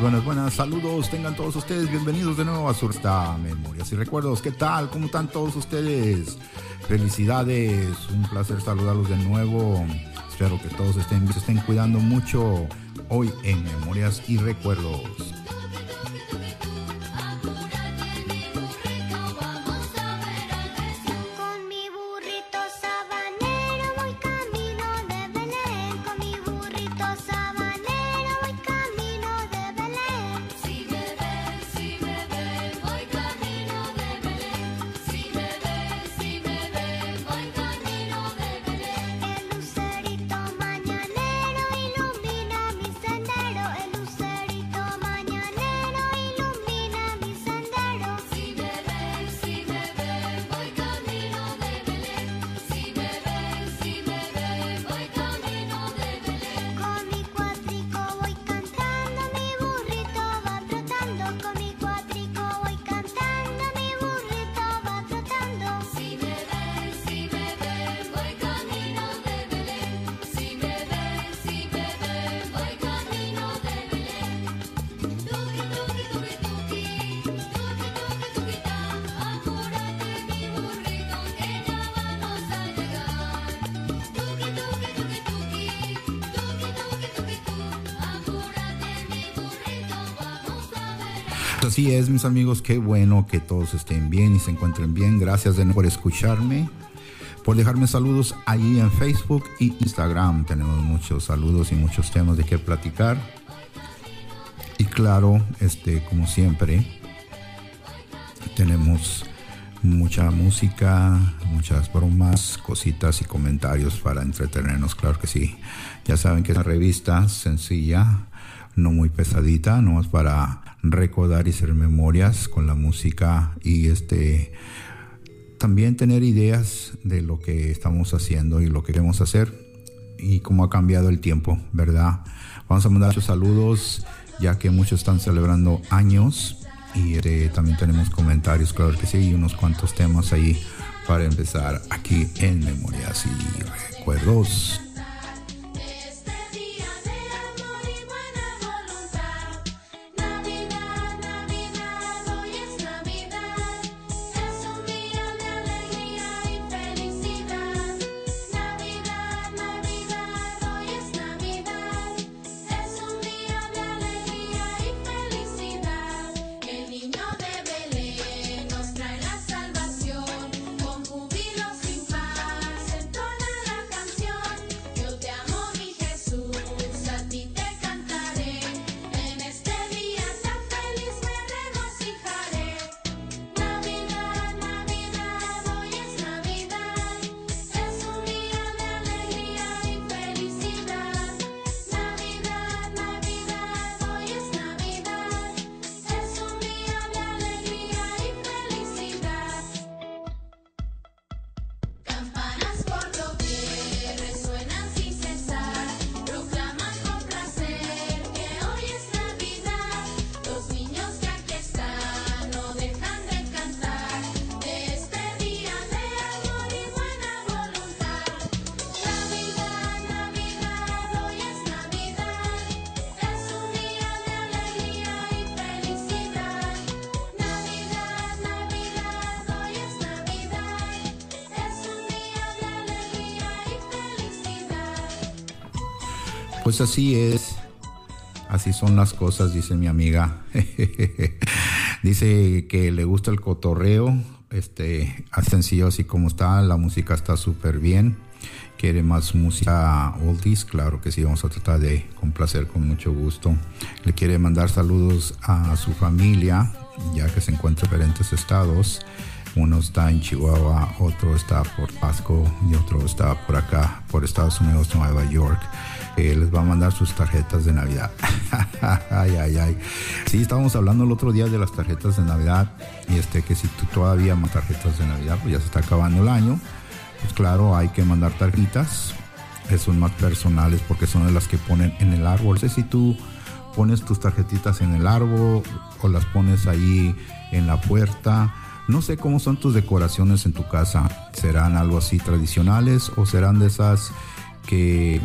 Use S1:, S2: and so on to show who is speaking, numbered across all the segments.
S1: Buenas, buenas. Saludos, tengan todos ustedes bienvenidos de nuevo a Sursta Memorias y Recuerdos. ¿Qué tal? ¿Cómo están todos ustedes? Felicidades, un placer saludarlos de nuevo. Espero que todos estén, se estén cuidando mucho hoy en Memorias y Recuerdos. Mis amigos, qué bueno que todos estén bien y se encuentren bien. Gracias de nuevo por escucharme, por dejarme saludos ahí en Facebook y Instagram. Tenemos muchos saludos y muchos temas de qué platicar. Y claro, este, como siempre, tenemos mucha música, muchas bromas, cositas y comentarios para entretenernos, claro que sí. Ya saben que es una revista sencilla, no muy pesadita, no es para recordar y hacer memorias con la música y este también tener ideas de lo que estamos haciendo y lo que queremos hacer y cómo ha cambiado el tiempo, ¿verdad? Vamos a mandar muchos saludos ya que muchos están celebrando años y este, también tenemos comentarios, claro que sí, y unos cuantos temas ahí para empezar aquí en Memorias y Recuerdos. Así es, así son las cosas, dice mi amiga. dice que le gusta el cotorreo, este, así sencillo así como está, la música está súper bien. Quiere más música oldies, claro que sí, vamos a tratar de complacer con mucho gusto. Le quiere mandar saludos a su familia, ya que se encuentra en diferentes estados. Uno está en Chihuahua, otro está por Pasco y otro está por acá, por Estados Unidos, Nueva York les va a mandar sus tarjetas de Navidad. ay, ay, ay. Sí, estábamos hablando el otro día de las tarjetas de Navidad y este que si tú todavía más tarjetas de Navidad, pues ya se está acabando el año. Pues claro, hay que mandar tarjetas. Son más personales porque son de las que ponen en el árbol. No sé si tú pones tus tarjetitas en el árbol o las pones ahí en la puerta. No sé cómo son tus decoraciones en tu casa. ¿Serán algo así tradicionales o serán de esas que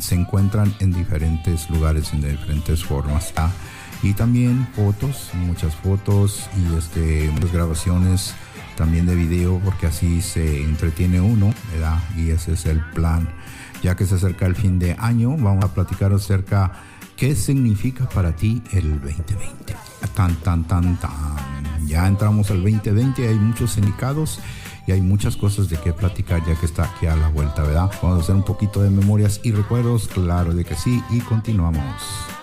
S1: se encuentran en diferentes lugares, en diferentes formas. y también fotos, muchas fotos y este, muchas grabaciones también de video porque así se entretiene uno, ¿verdad? Y ese es el plan. Ya que se acerca el fin de año, vamos a platicar acerca qué significa para ti el 2020. Tan, tan, tan, tan. Ya entramos al 2020, hay muchos indicados hay muchas cosas de qué platicar ya que está aquí a la vuelta, ¿verdad? Vamos a hacer un poquito de memorias y recuerdos, claro de que sí, y continuamos.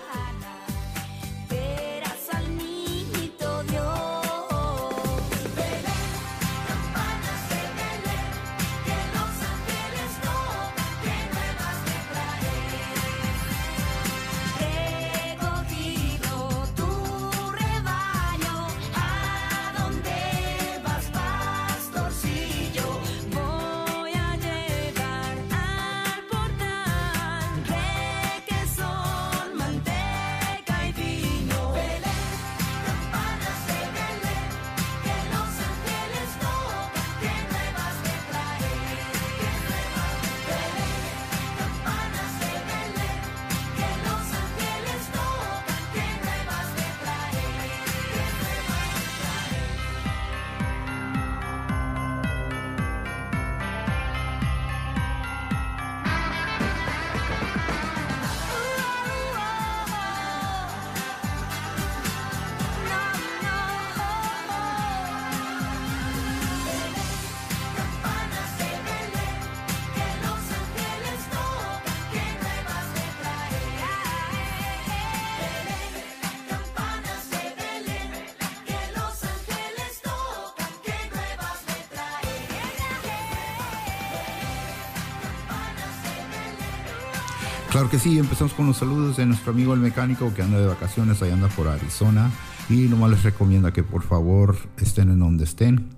S1: Claro que sí, empezamos con los saludos de nuestro amigo el mecánico que anda de vacaciones, ahí anda por Arizona. Y nomás les recomienda que por favor estén en donde estén,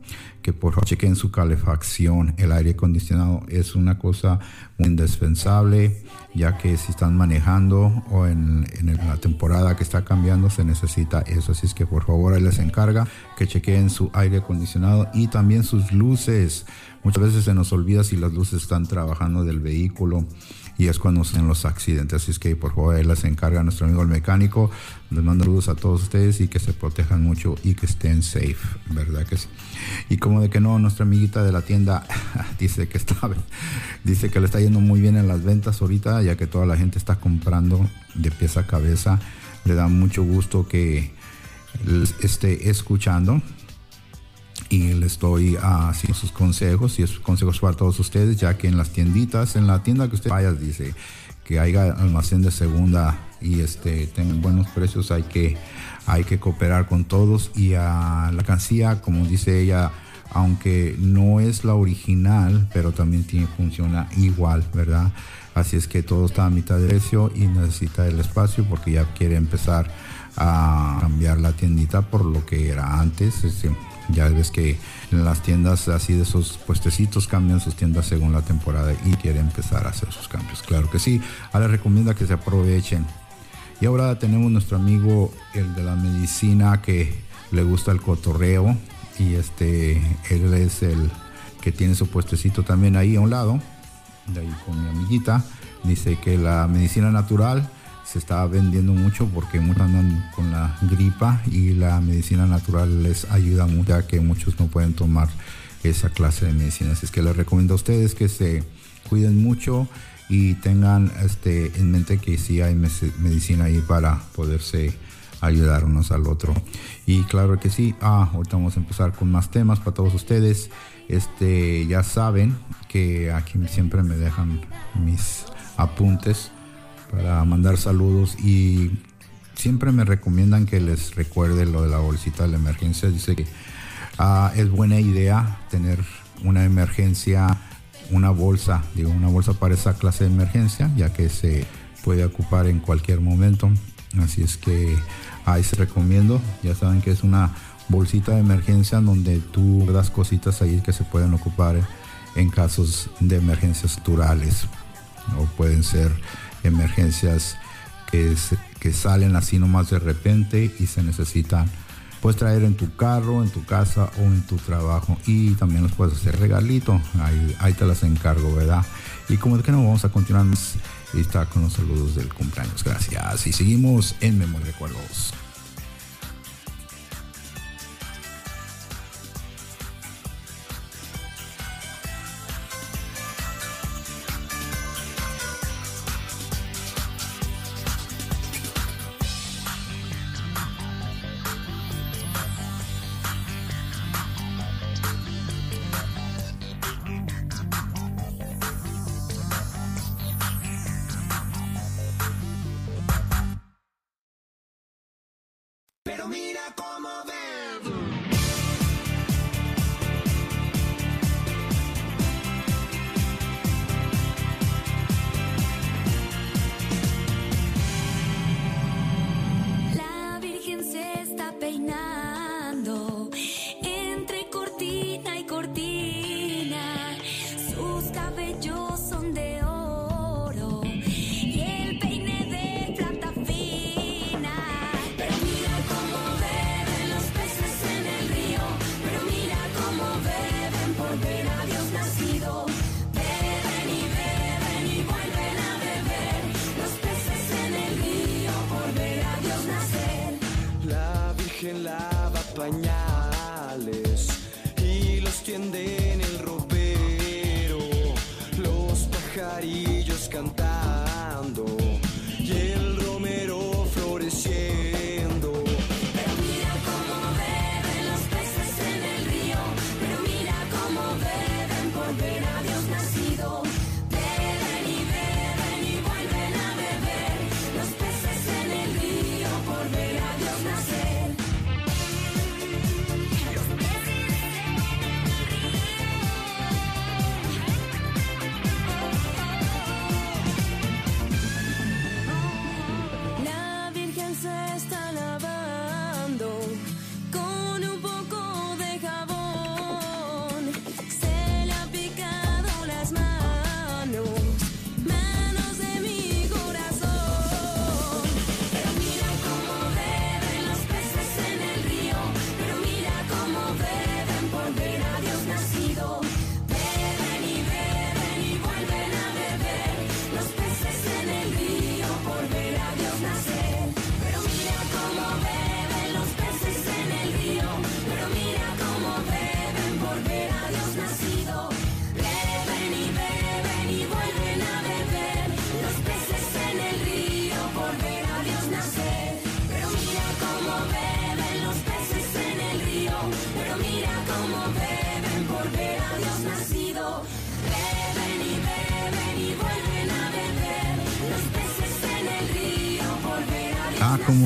S1: que por favor chequen su calefacción. El aire acondicionado es una cosa muy indispensable, ya que si están manejando o en, en la temporada que está cambiando se necesita eso. Así es que por favor ahí les encarga que chequen su aire acondicionado y también sus luces. Muchas veces se nos olvida si las luces están trabajando del vehículo y es cuando se los accidentes. Así es que por favor, él las encarga nuestro amigo el mecánico. Les mando saludos a todos ustedes y que se protejan mucho y que estén safe, ¿verdad que sí? Y como de que no, nuestra amiguita de la tienda dice que está, dice que le está yendo muy bien en las ventas ahorita, ya que toda la gente está comprando de pieza a cabeza. Le da mucho gusto que esté escuchando y doy así ah, sus consejos y esos consejos para todos ustedes, ya que en las tienditas, en la tienda que usted vaya, dice que haya almacén de segunda y este tengan buenos precios, hay que hay que cooperar con todos y a la cancilla, como dice ella, aunque no es la original, pero también tiene funciona igual, ¿verdad? Así es que todo está a mitad de precio y necesita el espacio porque ya quiere empezar a cambiar la tiendita por lo que era antes. Este, ya ves que en las tiendas así de esos puestecitos cambian sus tiendas según la temporada y quiere empezar a hacer sus cambios. Claro que sí. Ahora recomienda que se aprovechen. Y ahora tenemos nuestro amigo, el de la medicina, que le gusta el cotorreo. Y este, él es el que tiene su puestecito también ahí a un lado. De ahí con mi amiguita. Dice que la medicina natural se está vendiendo mucho porque muchos andan con la gripa y la medicina natural les ayuda mucho ya que muchos no pueden tomar esa clase de medicina. Así es que les recomiendo a ustedes que se cuiden mucho y tengan este, en mente que sí hay medicina ahí para poderse ayudar unos al otro. Y claro que sí, ah, ahorita vamos a empezar con más temas para todos ustedes. Este, ya saben que aquí siempre me dejan mis apuntes para mandar saludos y siempre me recomiendan que les recuerde lo de la bolsita de la emergencia. Dice que ah, es buena idea tener una emergencia, una bolsa, digo, una bolsa para esa clase de emergencia, ya que se puede ocupar en cualquier momento. Así es que ahí se recomiendo. Ya saben que es una bolsita de emergencia donde tú das cositas ahí que se pueden ocupar en casos de emergencias naturales o pueden ser emergencias que, que salen así nomás de repente y se necesitan puedes traer en tu carro, en tu casa o en tu trabajo. Y también los puedes hacer regalito, ahí, te las encargo, ¿verdad? Y como de que no vamos a continuar y está con los saludos del cumpleaños, gracias. Y seguimos en Memoria Recuerdos.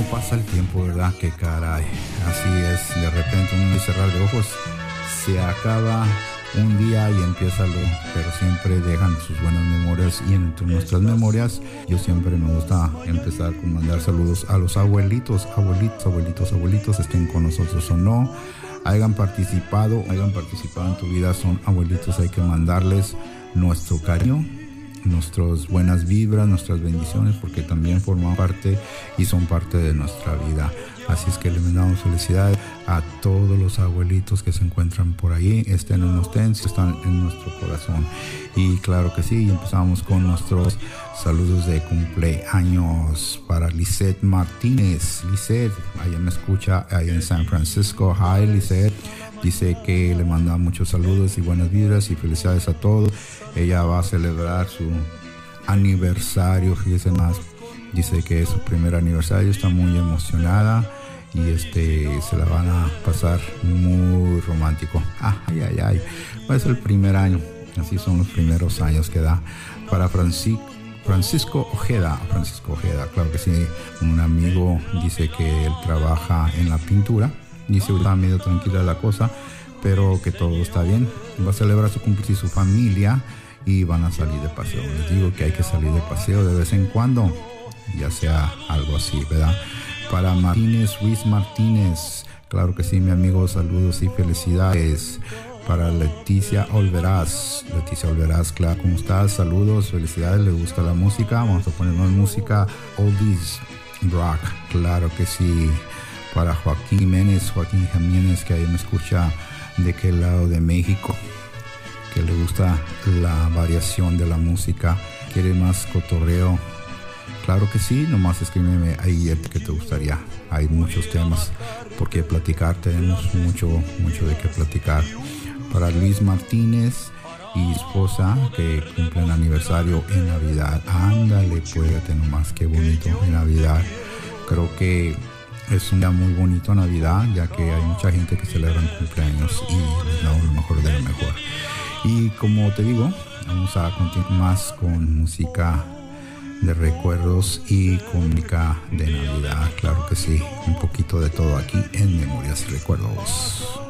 S1: Cómo pasa el tiempo, ¿verdad? Que caray. Así es, de repente uno cerrar de ojos, se acaba un día y empieza lo, pero siempre dejan sus buenas memorias y entre nuestras memorias yo siempre me gusta empezar con mandar saludos a los abuelitos, abuelitos, abuelitos, abuelitos, estén con nosotros o no, hayan participado, hayan participado en tu vida, son abuelitos, hay que mandarles nuestro cariño nuestras buenas vibras, nuestras bendiciones, porque también forman parte y son parte de nuestra vida. Así es que le mandamos felicidades a todos los abuelitos que se encuentran por ahí, estén en los si están en nuestro corazón. Y claro que sí, empezamos con nuestros saludos de cumpleaños para Lisette Martínez. Lisette, allá me escucha, allá en San Francisco. Hi, Lisette. Dice que le manda muchos saludos y buenas vibras y felicidades a todos. Ella va a celebrar su aniversario, fíjese más. Dice que es su primer aniversario, está muy emocionada y este se la van a pasar muy romántico. Ay, ay, ay. Va a ser el primer año. Así son los primeros años que da para Francisco. Francisco Ojeda, Francisco Ojeda, claro que sí, un amigo dice que él trabaja en la pintura Dice, está medio tranquila la cosa, pero que todo está bien. Va a celebrar su cumpleaños y su familia y van a salir de paseo. Les digo que hay que salir de paseo de vez en cuando, ya sea algo así, ¿verdad? Para Martínez, Luis Martínez, claro que sí, mi amigo, saludos y felicidades. Para Leticia Olveraz, Leticia Olveraz, claro, ¿cómo estás? Saludos, felicidades, le gusta la música, vamos a poner más música, oldies, rock, claro que sí para Joaquín Jiménez, Joaquín Jiménez, que ahí me escucha de qué lado de México, que le gusta la variación de la música, quiere más cotorreo. Claro que sí, nomás escríbeme ahí el que te gustaría. Hay muchos temas por qué platicar, tenemos mucho, mucho de qué platicar. Para Luis Martínez y esposa que cumplen aniversario en Navidad. Ándale, puede nomás, qué bonito en Navidad. Creo que es un día muy bonito Navidad, ya que hay mucha gente que celebra cumpleaños y les damos lo mejor de lo mejor. Y como te digo, vamos a continuar más con música
S2: de recuerdos y cómica de Navidad. Claro que sí, un poquito de todo aquí en Memorias y Recuerdos.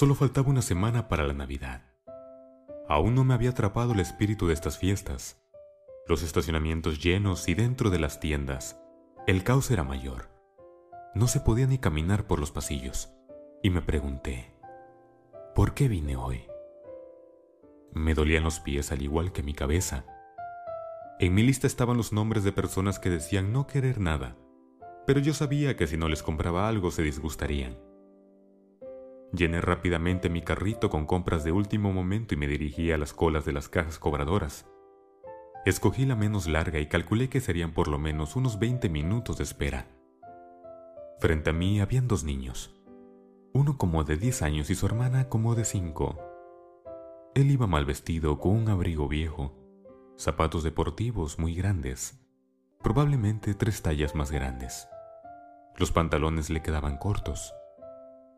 S3: Solo faltaba una semana para la Navidad. Aún no me había atrapado el espíritu de estas fiestas. Los estacionamientos llenos y dentro de las tiendas, el caos era mayor. No se podía ni caminar por los pasillos. Y me pregunté, ¿por qué vine hoy? Me dolían los pies al igual que mi cabeza. En mi lista estaban los nombres de personas que decían no querer nada, pero yo sabía que si no les compraba algo se disgustarían. Llené rápidamente mi carrito con compras de último momento y me dirigí a las colas de las cajas cobradoras. Escogí la menos larga y calculé que serían por lo menos unos 20 minutos de espera. Frente a mí habían dos niños, uno como de 10 años y su hermana como de 5. Él iba mal vestido con un abrigo viejo, zapatos deportivos muy grandes, probablemente tres tallas más grandes. Los pantalones le quedaban cortos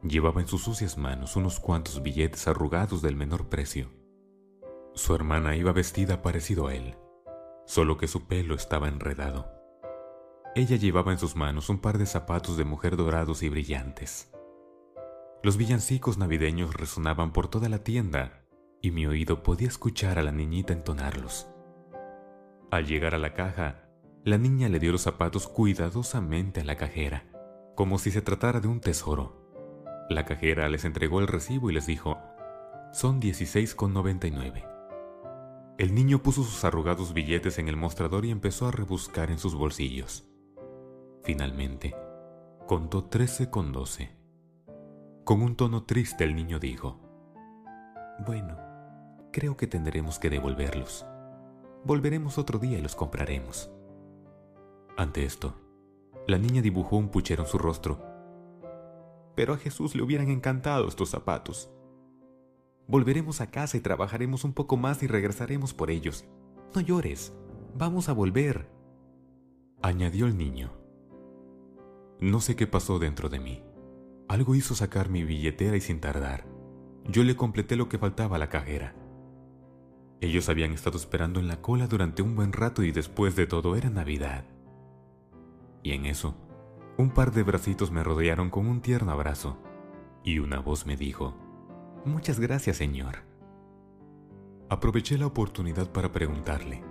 S3: Llevaba en sus sucias manos unos cuantos billetes arrugados del menor precio. Su hermana iba vestida parecido a él, solo que su pelo estaba enredado. Ella llevaba en sus manos un par de zapatos de mujer dorados y brillantes. Los villancicos navideños resonaban por toda la tienda y mi oído podía escuchar a la niñita entonarlos. Al llegar a la caja, la niña le dio los zapatos cuidadosamente a la cajera, como si se tratara de un tesoro. La cajera les entregó el recibo y les dijo, son 16,99. El niño puso sus arrugados billetes en el mostrador y empezó a rebuscar en sus bolsillos. Finalmente, contó 13,12. Con un tono triste el niño dijo, Bueno, creo que tendremos que devolverlos. Volveremos otro día y los compraremos. Ante esto, la niña dibujó un puchero en su rostro pero a Jesús le hubieran encantado estos zapatos. Volveremos a casa y trabajaremos un poco más y regresaremos por ellos. No llores, vamos a volver, añadió el niño. No sé qué pasó dentro de mí. Algo hizo sacar mi billetera y sin tardar, yo le completé lo que faltaba a la cajera. Ellos habían estado esperando en la cola durante un buen rato y después de todo era Navidad. Y en eso, un par de bracitos me rodearon con un tierno abrazo y una voz me dijo, Muchas gracias, Señor. Aproveché la oportunidad para preguntarle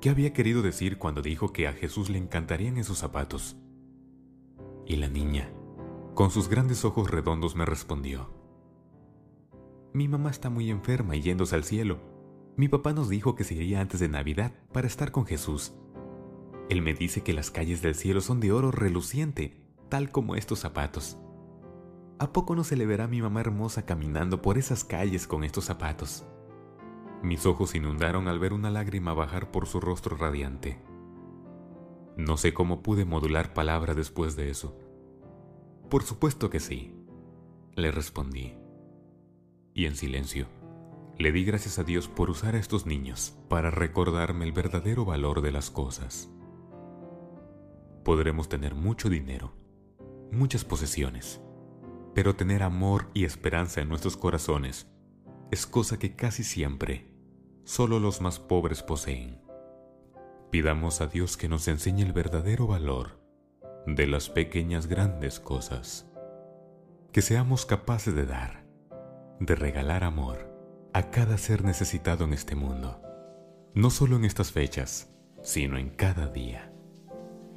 S3: qué había querido decir cuando dijo que a Jesús le encantarían esos zapatos. Y la niña, con sus grandes ojos redondos, me respondió, Mi mamá está muy enferma y yéndose al cielo. Mi papá nos dijo que se iría antes de Navidad para estar con Jesús. Él me dice que las calles del cielo son de oro reluciente, tal como estos zapatos. ¿A poco no se le verá a mi mamá hermosa caminando por esas calles con estos zapatos? Mis ojos inundaron al ver una lágrima bajar por su rostro radiante. No sé cómo pude modular palabra después de eso. Por supuesto que sí, le respondí. Y en silencio, le di gracias a Dios por usar a estos niños para recordarme el verdadero valor de las cosas. Podremos tener mucho dinero, muchas posesiones, pero tener amor y esperanza en nuestros corazones es cosa que casi siempre solo los más pobres poseen. Pidamos a Dios que nos enseñe el verdadero valor de las pequeñas grandes cosas. Que seamos capaces de dar, de regalar amor a cada ser necesitado en este mundo, no solo en estas fechas, sino en cada día.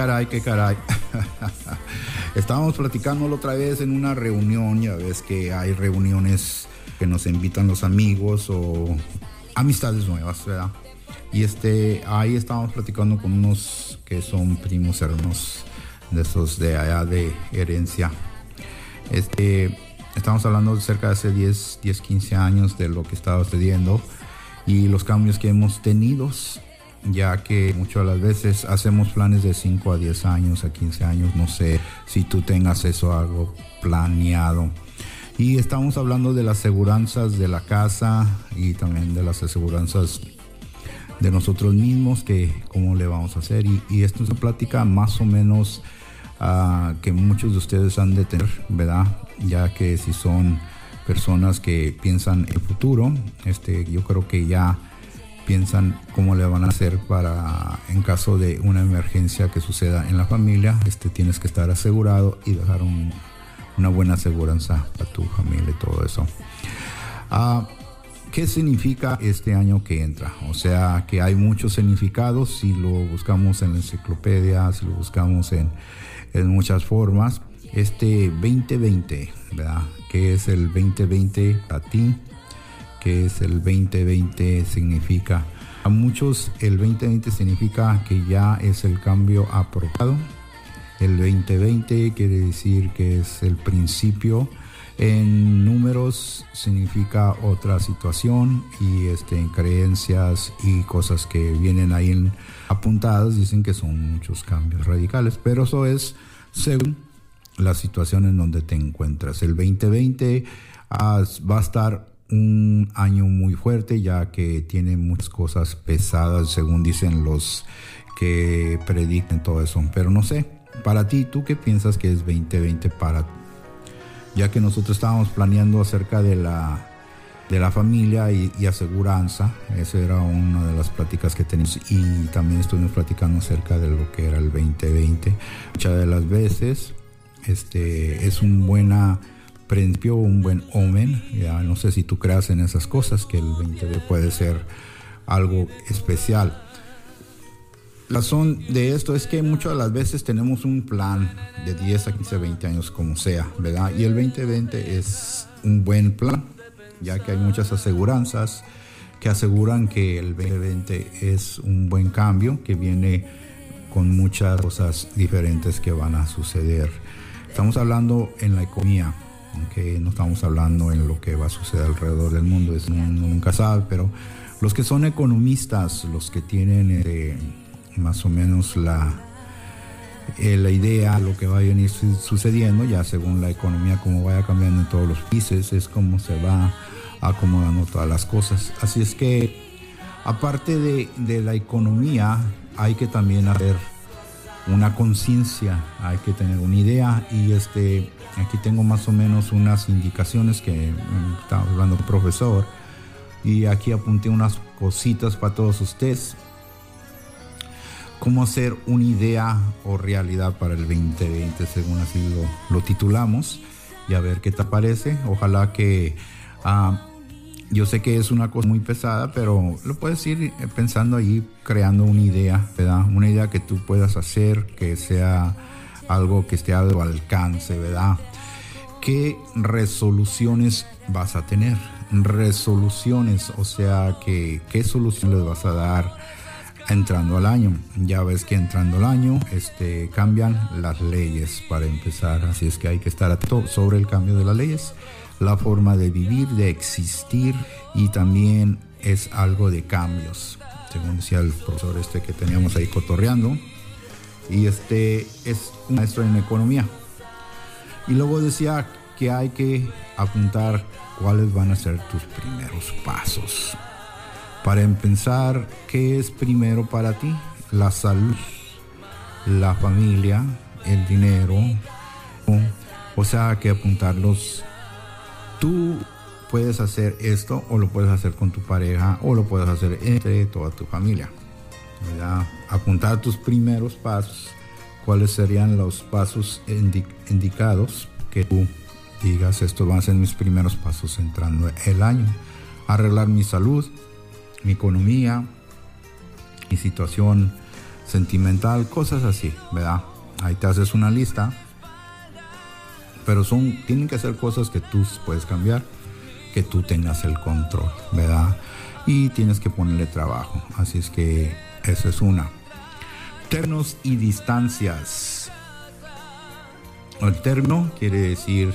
S1: Caray, qué caray. Estábamos platicándolo otra vez en una reunión, ya ves que hay reuniones que nos invitan los amigos o amistades nuevas, ¿verdad? Y este, ahí estábamos platicando con unos que son primos hermanos de esos de allá de herencia. Este, estamos hablando de cerca de hace 10, 10, 15 años de lo que estaba sucediendo y los cambios que hemos tenido ya que muchas de las veces hacemos planes de 5 a 10 años, a 15 años, no sé si tú tengas eso algo planeado. Y estamos hablando de las aseguranzas de la casa y también de las aseguranzas de nosotros mismos, que cómo le vamos a hacer. Y, esto es una plática más o menos uh, que muchos de ustedes han de tener, ¿verdad? Ya que si son personas que piensan el futuro, este, yo creo que ya piensan cómo le van a hacer para en caso de una emergencia que suceda en la familia, este tienes que estar asegurado y dejar una buena aseguranza a tu familia y todo eso. Ah, ¿Qué significa este año que entra? O sea, que hay muchos significados si lo buscamos en la enciclopedia, si lo buscamos en, en muchas formas. Este 2020, ¿verdad? ¿Qué es el 2020 a ti? Que es el 2020 significa A muchos el 2020 significa que ya es el cambio aprobado. El 2020 quiere decir que es el principio. En números significa otra situación y este, en creencias y cosas que vienen ahí apuntadas dicen que son muchos cambios radicales, pero eso es según la situación en donde te encuentras. El 2020 ah, va a estar un año muy fuerte ya que tiene muchas cosas pesadas según dicen los que predican todo eso. Pero no sé, para ti, ¿tú qué piensas que es 2020 para ya que nosotros estábamos planeando acerca de la de la familia y, y, aseguranza. Esa era una de las pláticas que teníamos y también estuvimos platicando acerca de lo que era el 2020. Muchas de las veces este, es un buena principio, un buen omen. Ya no sé si tú creas en esas cosas, que el 20 puede ser algo especial. La razón de esto es que muchas de las veces tenemos un plan de 10 a 15, 20 años como sea, ¿verdad? Y el 2020 es un buen plan, ya que hay muchas aseguranzas que aseguran que el 2020 es un buen cambio, que viene con muchas cosas diferentes que van a suceder. Estamos hablando en la economía, aunque no estamos hablando en lo que va a suceder alrededor del mundo, es, nunca sabe, pero los que son economistas, los que tienen eh, más o menos la, eh, la idea, lo que va a venir sucediendo, ya según la economía, como vaya cambiando en todos los países, es como se va acomodando todas las cosas. Así es que, aparte de, de la economía, hay que también hacer una conciencia, hay que tener una idea y este aquí tengo más o menos unas indicaciones que mm, estaba hablando el profesor y aquí apunté unas cositas para todos ustedes. Cómo hacer una idea o realidad para el 2020, según así lo, titulamos, y a ver qué te parece. Ojalá que ah, yo sé que es una cosa muy pesada, pero lo puedes ir eh, pensando ahí, creando una idea, ¿verdad? Una idea que tú puedas hacer, que sea algo que esté a tu alcance, ¿verdad? ¿Qué resoluciones vas a tener? Resoluciones, o sea, que, ¿qué solución les vas a dar entrando al año? Ya ves que entrando al año este, cambian las leyes para empezar, así es que hay que estar atento sobre el cambio de las leyes la forma de vivir, de existir y también es algo de cambios, según decía el profesor este que teníamos ahí cotorreando. Y este es un maestro en economía. Y luego decía que hay que apuntar cuáles van a ser tus primeros pasos. Para empezar, ¿qué es primero para ti? La salud, la familia, el dinero. O sea, que apuntarlos tú puedes hacer esto o lo puedes hacer con tu pareja o lo puedes hacer entre toda tu familia. Apuntar tus primeros pasos, cuáles serían los pasos indicados que tú digas, estos van a ser mis primeros pasos entrando el año. Arreglar mi salud, mi economía, mi situación sentimental, cosas así, ¿verdad? Ahí te haces una lista pero son, tienen que ser cosas que tú puedes cambiar, que tú tengas el control, ¿verdad? Y tienes que ponerle trabajo. Así es que esa es una. Términos y distancias. El término quiere decir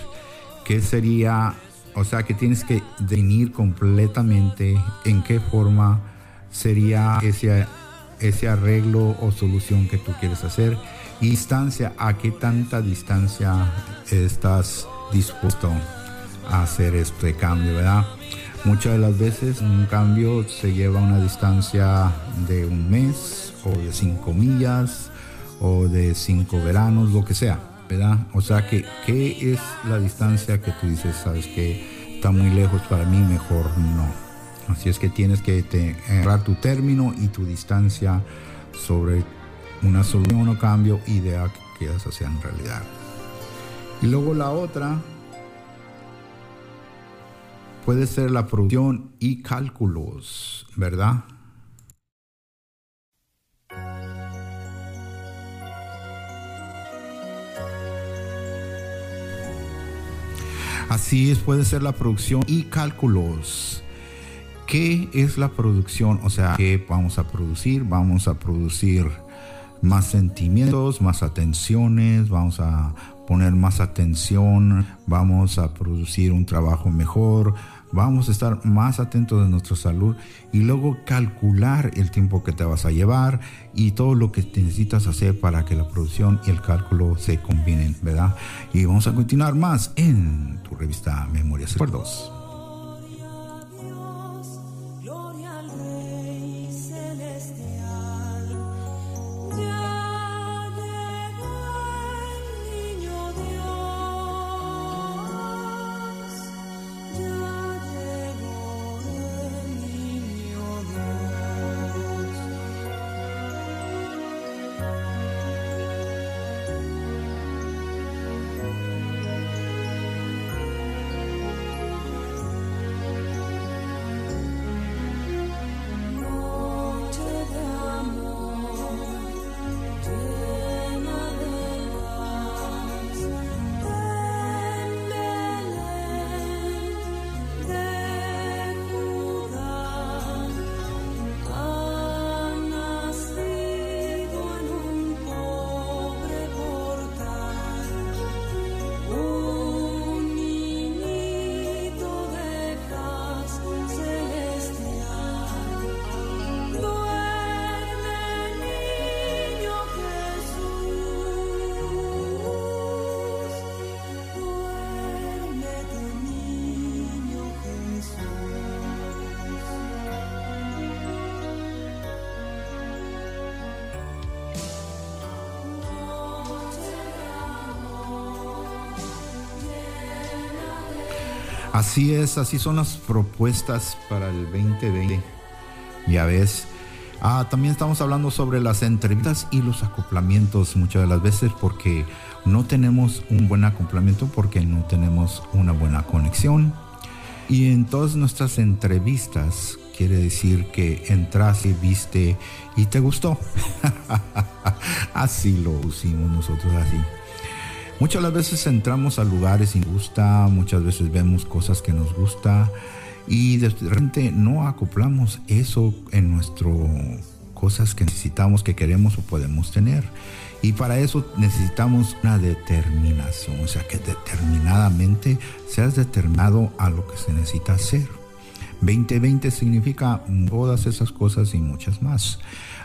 S1: que sería, o sea, que tienes que definir completamente en qué forma sería ese, ese arreglo o solución que tú quieres hacer distancia, ¿a qué tanta distancia estás dispuesto a hacer este cambio, verdad? Muchas de las veces un cambio se lleva a una distancia de un mes o de cinco millas o de cinco veranos, lo que sea, ¿verdad? O sea que, ¿qué es la distancia que tú dices, sabes que está muy lejos para mí, mejor no? Así es que tienes que errar tu término y tu distancia sobre una solución o cambio idea que quieras hacer en realidad. Y luego la otra puede ser la producción y cálculos, ¿verdad? Así es, puede ser la producción y cálculos. ¿Qué es la producción? O sea, ¿qué vamos a producir? Vamos a producir más sentimientos, más atenciones, vamos a poner más atención, vamos a producir un trabajo mejor, vamos a estar más atentos de nuestra salud y luego calcular el tiempo que te vas a llevar y todo lo que necesitas hacer para que la producción y el cálculo se combinen, ¿verdad? Y vamos a continuar más en tu revista Memorias Recuerdos. Así es, así son las propuestas para el 2020. Ya ves. Ah, también estamos hablando sobre las entrevistas y los acoplamientos muchas de las veces porque no tenemos un buen acoplamiento porque no tenemos una buena conexión. Y en todas nuestras entrevistas quiere decir que entraste, viste y te gustó. así lo pusimos nosotros así. Muchas las veces entramos a lugares nos gusta, muchas veces vemos cosas que nos gusta y de repente no acoplamos eso en nuestro cosas que necesitamos, que queremos o podemos tener. Y para eso necesitamos una determinación, o sea, que determinadamente seas determinado a lo que se necesita hacer. 2020 significa todas esas cosas y muchas más.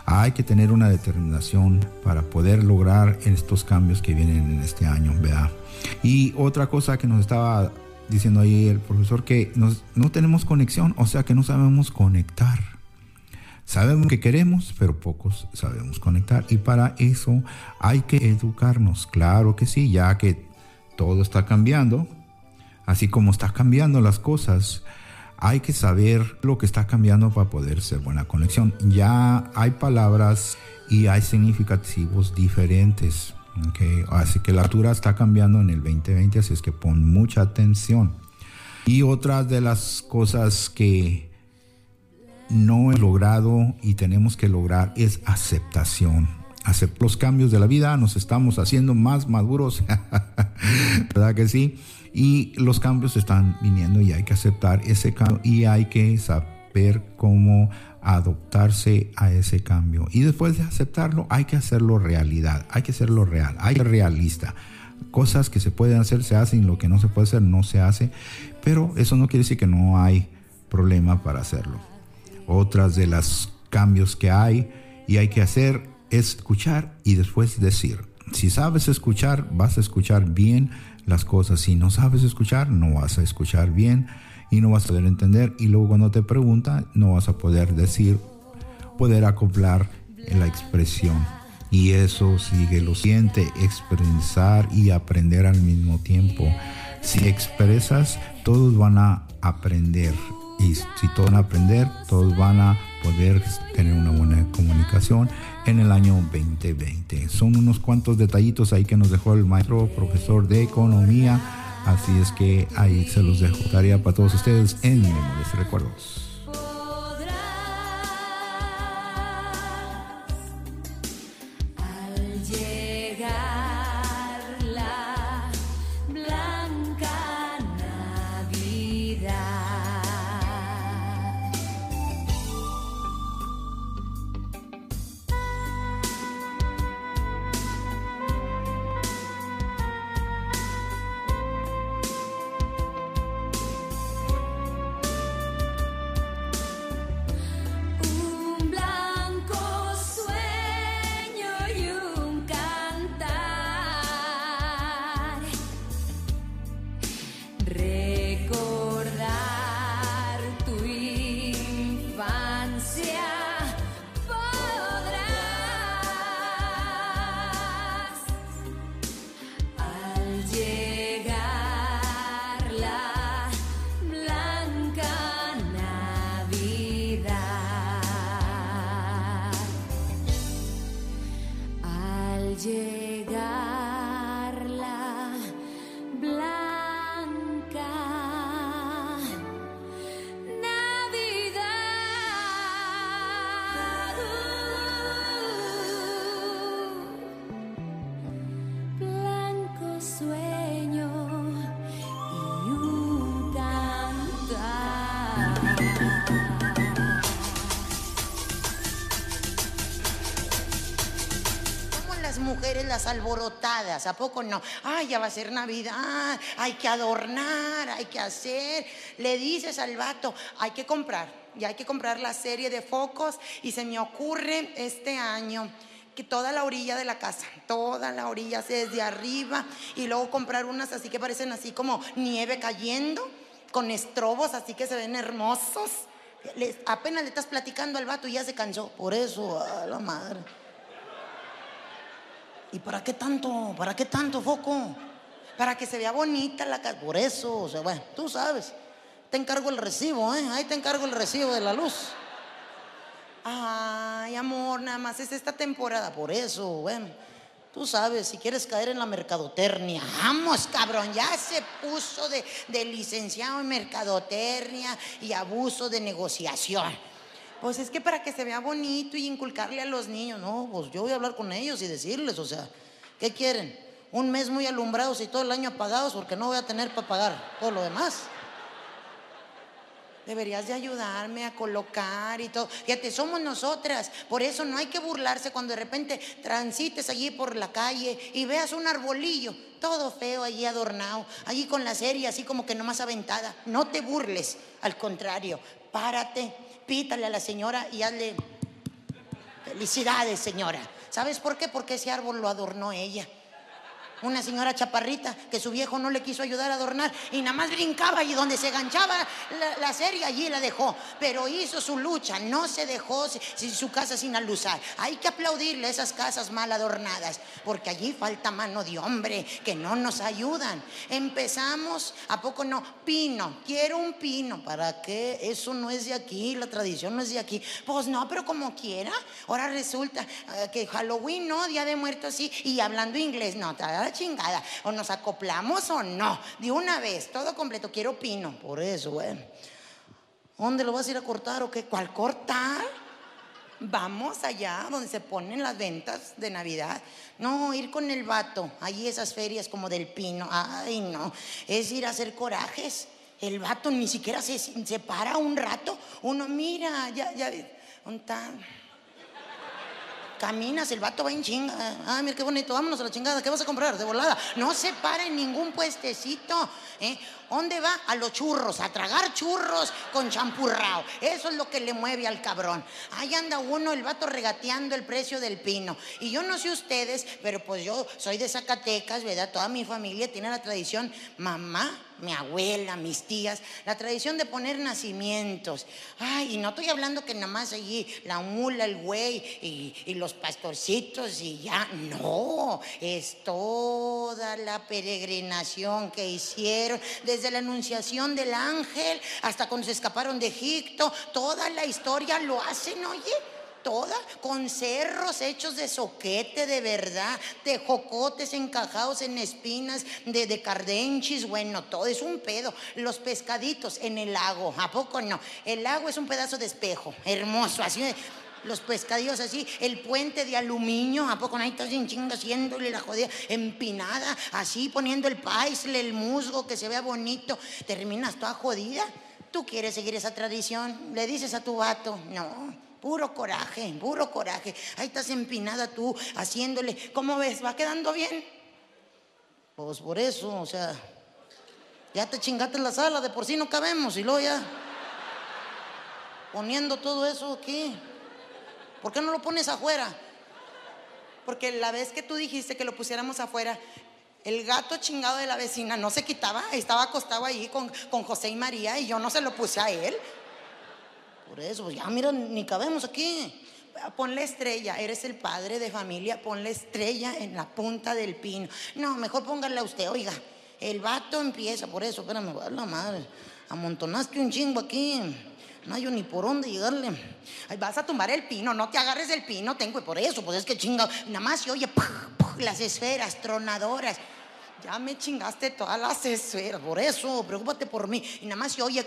S1: Hay que tener una determinación para poder lograr estos cambios que vienen en este año, ¿verdad? Y otra cosa que nos estaba diciendo ahí el profesor, que no tenemos conexión, o sea que no sabemos conectar. Sabemos que queremos, pero pocos sabemos conectar. Y para eso hay que educarnos. Claro que sí, ya que todo está cambiando, así como está cambiando las cosas, hay que saber lo que está cambiando para poder ser buena conexión. Ya hay palabras y hay significativos diferentes. Así que la altura está cambiando en el 2020, así es que pon mucha atención. Y otra de las cosas que no he logrado y tenemos que lograr es aceptación. Aceptar los cambios de la vida, nos estamos haciendo más maduros, ¿verdad que sí? Y los cambios están viniendo y hay que aceptar ese cambio y hay que saber cómo adoptarse a ese cambio. Y después de aceptarlo, hay que hacerlo realidad, hay que hacerlo real, hay que ser realista. Cosas que se pueden hacer se hacen, lo que no se puede hacer no se hace, pero eso no quiere decir que no hay problema para hacerlo. Otras de los cambios que hay y hay que hacer es escuchar y después decir. Si sabes escuchar, vas a escuchar bien las cosas. Si no sabes escuchar, no vas a escuchar bien y no vas a poder entender. Y luego cuando te pregunta, no vas a poder decir, poder acoplar la expresión. Y eso sigue lo siguiente, expresar y aprender al mismo tiempo. Si expresas, todos van a aprender. Y si todos van a aprender, todos van a poder tener una buena comunicación en el año 2020. Son unos cuantos detallitos ahí que nos dejó el maestro profesor de economía. Así es que ahí se los dejo. Tarea para todos ustedes en Memorias Recuerdos.
S4: Alborotadas, ¿a poco no? Ay, ya va a ser Navidad, hay que adornar, hay que hacer. Le dices al vato, hay que comprar, y hay que comprar la serie de focos y se me ocurre este año que toda la orilla de la casa, toda la orilla, desde arriba y luego comprar unas así que parecen así como nieve cayendo, con estrobos así que se ven hermosos. apenas le estás platicando al vato y ya se cansó. Por eso, a la madre. ¿Y para qué tanto? ¿Para qué tanto foco? Para que se vea bonita la casa. Por eso, o sea, bueno, tú sabes. Te encargo el recibo, ¿eh? Ahí te encargo el recibo de la luz. Ay, amor, nada más es esta temporada. Por eso, bueno. Tú sabes, si quieres caer en la mercadoternia, vamos, cabrón, ya se puso de, de licenciado en mercadoternia y abuso de negociación. Pues es que para que se vea bonito y inculcarle a los niños, no, pues yo voy a hablar con ellos y decirles, o sea, ¿qué quieren? Un mes muy alumbrados y todo el año apagados porque no voy a tener para pagar todo lo demás. Deberías de ayudarme a colocar y todo. Fíjate, somos nosotras. Por eso no hay que burlarse cuando de repente transites allí por la calle y veas un arbolillo, todo feo allí adornado, allí con la serie así como que nomás aventada. No te burles, al contrario, párate, pítale a la señora y hazle felicidades, señora. ¿Sabes por qué? Porque ese árbol lo adornó ella una señora chaparrita que su viejo no le quiso ayudar a adornar y nada más brincaba y donde se ganchaba la, serie allí la dejó. Pero hizo su lucha, no se dejó su casa sin aluzar. Hay que aplaudirle a esas casas mal adornadas porque allí falta mano de hombre que no nos ayudan. Empezamos, ¿a poco no? Pino, quiero un pino. ¿Para qué? Eso no es de aquí, la tradición no es de aquí. Pues no, pero como quiera. Ahora resulta eh, que Halloween, ¿no? Día de muertos, sí. Y hablando inglés, no, chingada. O nos acoplamos o no. De una vez, todo completo. Quiero pino. Por eso, bueno. ¿Dónde lo vas a ir a cortar o qué? ¿Cuál cortar? Vamos allá donde se ponen las ventas de Navidad. No, ir con el vato. Allí esas ferias como del pino. Ay, no. Es ir a hacer corajes. El vato ni siquiera se, se para un rato. Uno, mira, ya, ya. ¿Dónde está? Caminas, el vato va en chinga. Ah, mira qué bonito, vámonos a la chingada. ¿Qué vas a comprar? De volada. No se para en ningún puestecito. ¿eh? ¿Dónde va? A los churros, a tragar churros con champurrao. Eso es lo que le mueve al cabrón. Ahí anda uno, el vato regateando el precio del pino. Y yo no sé ustedes, pero pues yo soy de Zacatecas, ¿verdad? Toda mi familia tiene la tradición, mamá mi abuela, mis tías, la tradición de poner nacimientos. Ay, y no estoy hablando que nada más allí la mula, el güey y, y los pastorcitos y ya. No, es toda la peregrinación que hicieron desde la anunciación del ángel hasta cuando se escaparon de Egipto. Toda la historia lo hacen, oye toda, con cerros hechos de soquete de verdad, de jocotes encajados en espinas, de, de cardenchis, bueno, todo es un pedo. Los pescaditos en el lago, ¿a poco no? El lago es un pedazo de espejo, hermoso, así los pescadillos así, el puente de aluminio, ¿a poco no hay en chinga haciéndole la jodida empinada, así poniendo el paisle, el musgo, que se vea bonito, terminas toda jodida? ¿Tú quieres seguir esa tradición? Le dices a tu vato, no. Puro coraje, puro coraje. Ahí estás empinada tú haciéndole. ¿Cómo ves? ¿Va quedando bien? Pues por eso, o sea, ya te chingaste en la sala, de por sí no cabemos y luego ya poniendo todo eso aquí. ¿Por qué no lo pones afuera? Porque la vez que tú dijiste que lo pusiéramos afuera, el gato chingado de la vecina no se quitaba, estaba acostado ahí con, con José y María y yo no se lo puse a él. Por eso, pues ya mira, ni cabemos aquí. Ponle estrella, eres el padre de familia, ponle estrella en la punta del pino. No, mejor póngale a usted, oiga. El vato empieza, por eso, espérame, va la madre. Amontonaste un chingo aquí. No hay ni por dónde llegarle. Ay, vas a tumbar el pino, no te agarres del pino, tengo, por eso, pues es que chinga. Nada más se oye las esferas tronadoras. Ya me chingaste todas las esferas, por eso, preocúpate por mí. Y nada más se oye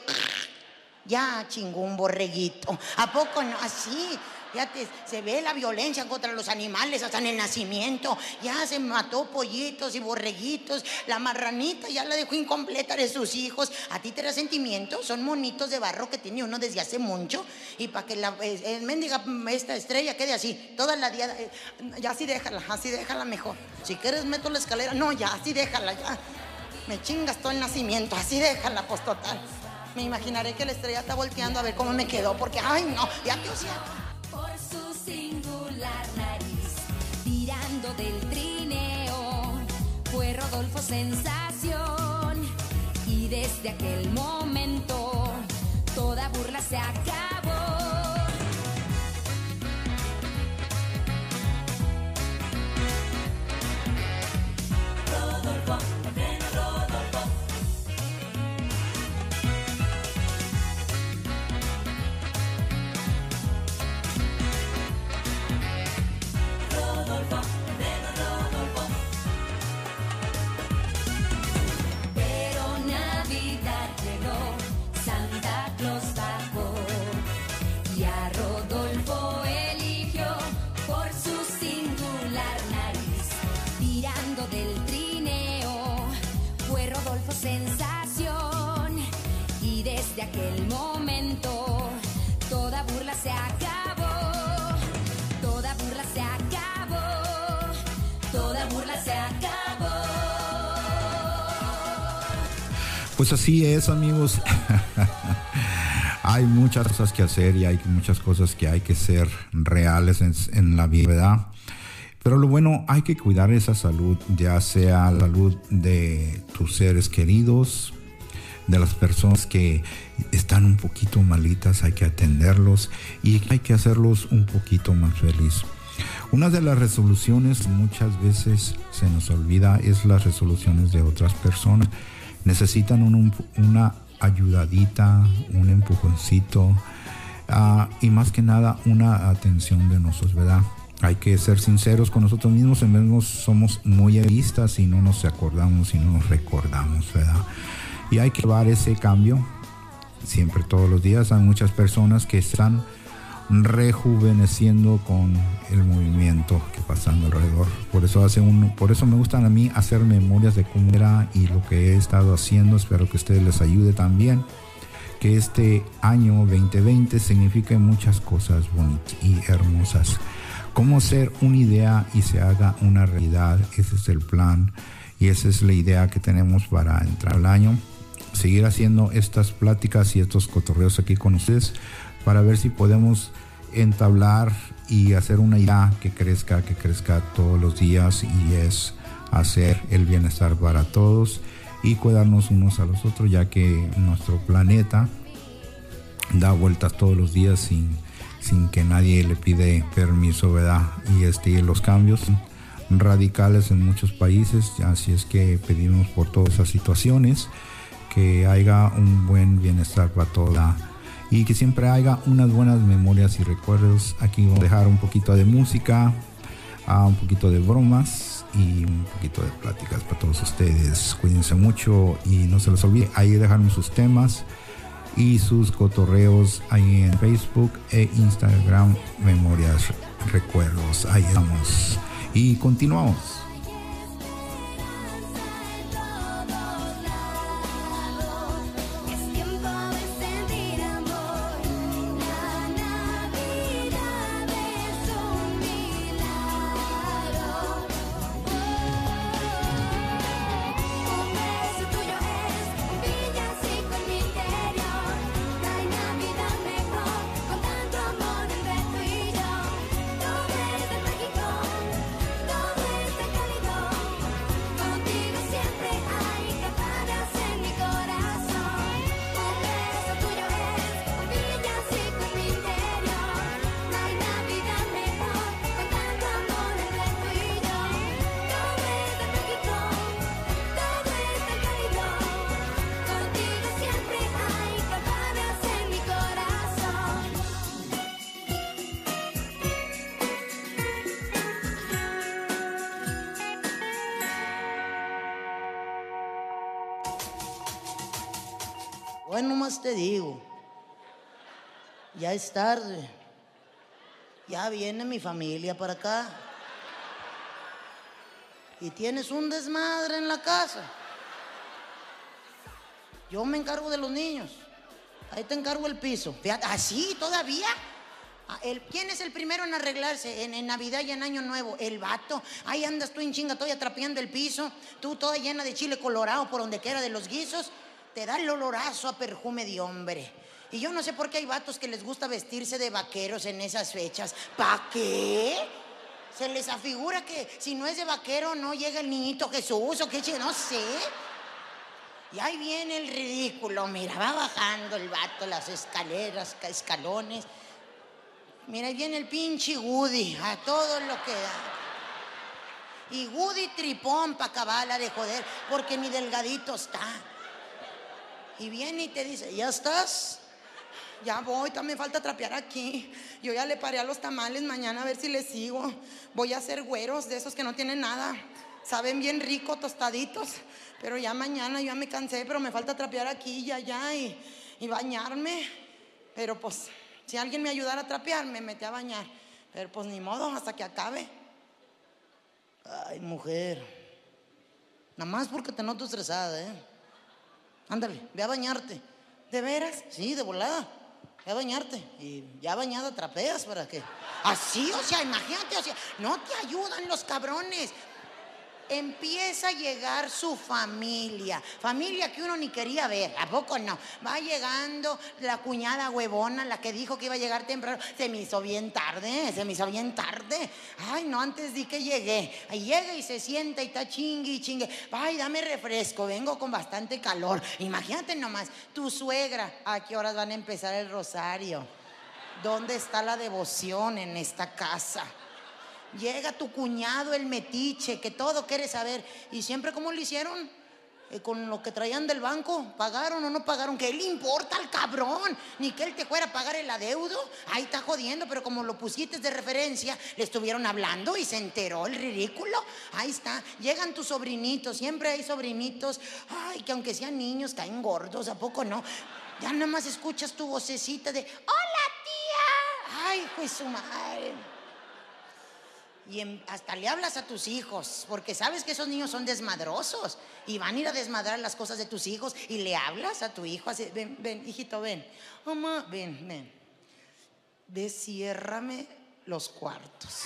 S4: Ya chingó un borreguito. ¿A poco no? Así. Ya se ve la violencia contra los animales hasta en el nacimiento. Ya se mató pollitos y borreguitos. La marranita ya la dejó incompleta de sus hijos. ¿A ti te da sentimiento? Son monitos de barro que tiene uno desde hace mucho. Y para que la eh, mendiga esta estrella quede así, toda la día. Eh, ya así déjala, así déjala mejor. Si quieres meto la escalera. No, ya así déjala, ya. Me chingas todo el nacimiento, así déjala, pues total. Me imaginaré que la estrella está volteando a ver cómo me quedó, porque, ay, no, ya te
S5: Por su singular nariz, tirando del trineo, fue Rodolfo sensación. Y desde aquel momento, toda burla se acabó.
S1: Pues así es amigos. hay muchas cosas que hacer y hay muchas cosas que hay que ser reales en, la vida. Pero lo bueno, hay que cuidar esa salud, ya sea la salud de tus seres queridos, de las personas que están un poquito malitas, hay que atenderlos y hay que hacerlos un poquito más feliz. Una de las resoluciones muchas veces se nos olvida es las resoluciones de otras personas. Necesitan una ayudadita, un empujoncito ah, y más que nada una atención de nosotros, ¿verdad? Hay que ser sinceros con nosotros mismos, en somos muy egoístas y no nos acordamos y no nos recordamos, ¿verdad? Y hay que llevar ese cambio siempre, todos los días. Hay muchas personas que están rejuveneciendo con el movimiento que pasando alrededor. Por eso hace uno, por eso me gustan a mí hacer memorias de cómo era y lo que he estado haciendo. Espero que ustedes les ayude también. Que este año 2020 signifique muchas cosas bonitas y hermosas. Cómo ser una idea y se haga una realidad. Ese es el plan y esa es la idea que tenemos para entrar al año seguir haciendo estas pláticas y estos cotorreos aquí con ustedes para ver si podemos entablar y hacer una idea que crezca, que crezca todos los días y es hacer el bienestar para todos y cuidarnos unos a los otros ya que nuestro planeta da vueltas todos los días sin, sin que nadie le pide permiso, ¿verdad? Y este, los cambios radicales en muchos países, así es que pedimos por todas esas situaciones que haya un buen bienestar para toda y que siempre haya unas buenas memorias y recuerdos. Aquí vamos a dejar un poquito de música, ah, un poquito de bromas y un poquito de pláticas para todos ustedes. Cuídense mucho y no se les olvide ahí dejarme sus temas y sus cotorreos ahí en Facebook e Instagram, Memorias Recuerdos. Ahí vamos y continuamos.
S4: Tienes un desmadre en la casa. Yo me encargo de los niños. Ahí te encargo el piso. Así todavía. Ah, el- ¿Quién es el primero en arreglarse en, Navidad y en Año Nuevo? El vato. Ahí andas tú en chinga, todavía trapeando el piso. Tú toda llena de chile colorado por donde quiera de los guisos. Te da el olorazo a perfume de hombre. Y yo no sé por qué hay vatos que les gusta vestirse de vaqueros en esas fechas. ¿Pa' qué? Se les afigura que si no es de vaquero no llega el niñito Jesús o qué no sé. Y ahí viene el ridículo, mira, va bajando el vato las escaleras, ca- escalones. Mira, ahí viene el pinche Woody, a todo lo que da. Y Woody tripón pa' cabala de joder, porque ni delgadito está. Y viene y te dice, ¿ya estás? Ya voy, también falta trapear aquí. Yo ya le paré a los tamales mañana a ver si les sigo. Voy a hacer güeros de esos que no tienen nada. Saben bien rico, tostaditos. Pero ya mañana yo ya me cansé, pero me falta trapear aquí y allá y, y bañarme. Pero pues, si alguien me ayudara a trapear, me metí a bañar. Pero pues ni modo, hasta que acabe. Ay, mujer. Nada más porque te noto estresada, ¿eh? Ándale, ve a bañarte. ¿De veras? Sí, de volada. Ve a bañarte. Y ya bañada trapeas para que. Así, o sea, imagínate, o sea, no te ayudan los cabrones. Empieza a llegar su familia, familia que uno ni quería ver, ¿a poco no? Va llegando la cuñada huevona, la que dijo que iba a llegar temprano, se me hizo bien tarde, se me hizo bien tarde. Ay, no, antes di que llegué. Ahí llega y se sienta y está chingue y chingue. Ay, dame refresco, vengo con bastante calor. Imagínate nomás, tu suegra, ¿a qué horas van a empezar el rosario? ¿Dónde está la devoción en esta casa? Llega tu cuñado, el metiche, que todo quiere saber. ¿Y siempre cómo lo hicieron? Eh, con lo que traían del banco, ¿pagaron o no pagaron? ¿Qué le importa al cabrón? Ni que él te fuera a pagar el adeudo. Ahí está jodiendo, pero como lo pusiste de referencia, le estuvieron hablando y se enteró el ridículo. Ahí está. Llegan tus sobrinitos, siempre hay sobrinitos. Ay, que aunque sean niños, caen gordos, ¿a poco no? Ya nada más escuchas tu vocecita de, ¡Hola, tía! Ay, pues su madre. Y hasta le hablas a tus hijos, porque sabes que esos niños son desmadrosos y van a ir a desmadrar las cosas de tus hijos y le hablas a tu hijo así, ven, ven, hijito, ven, mamá, ven, ven, ve, ciérrame los cuartos,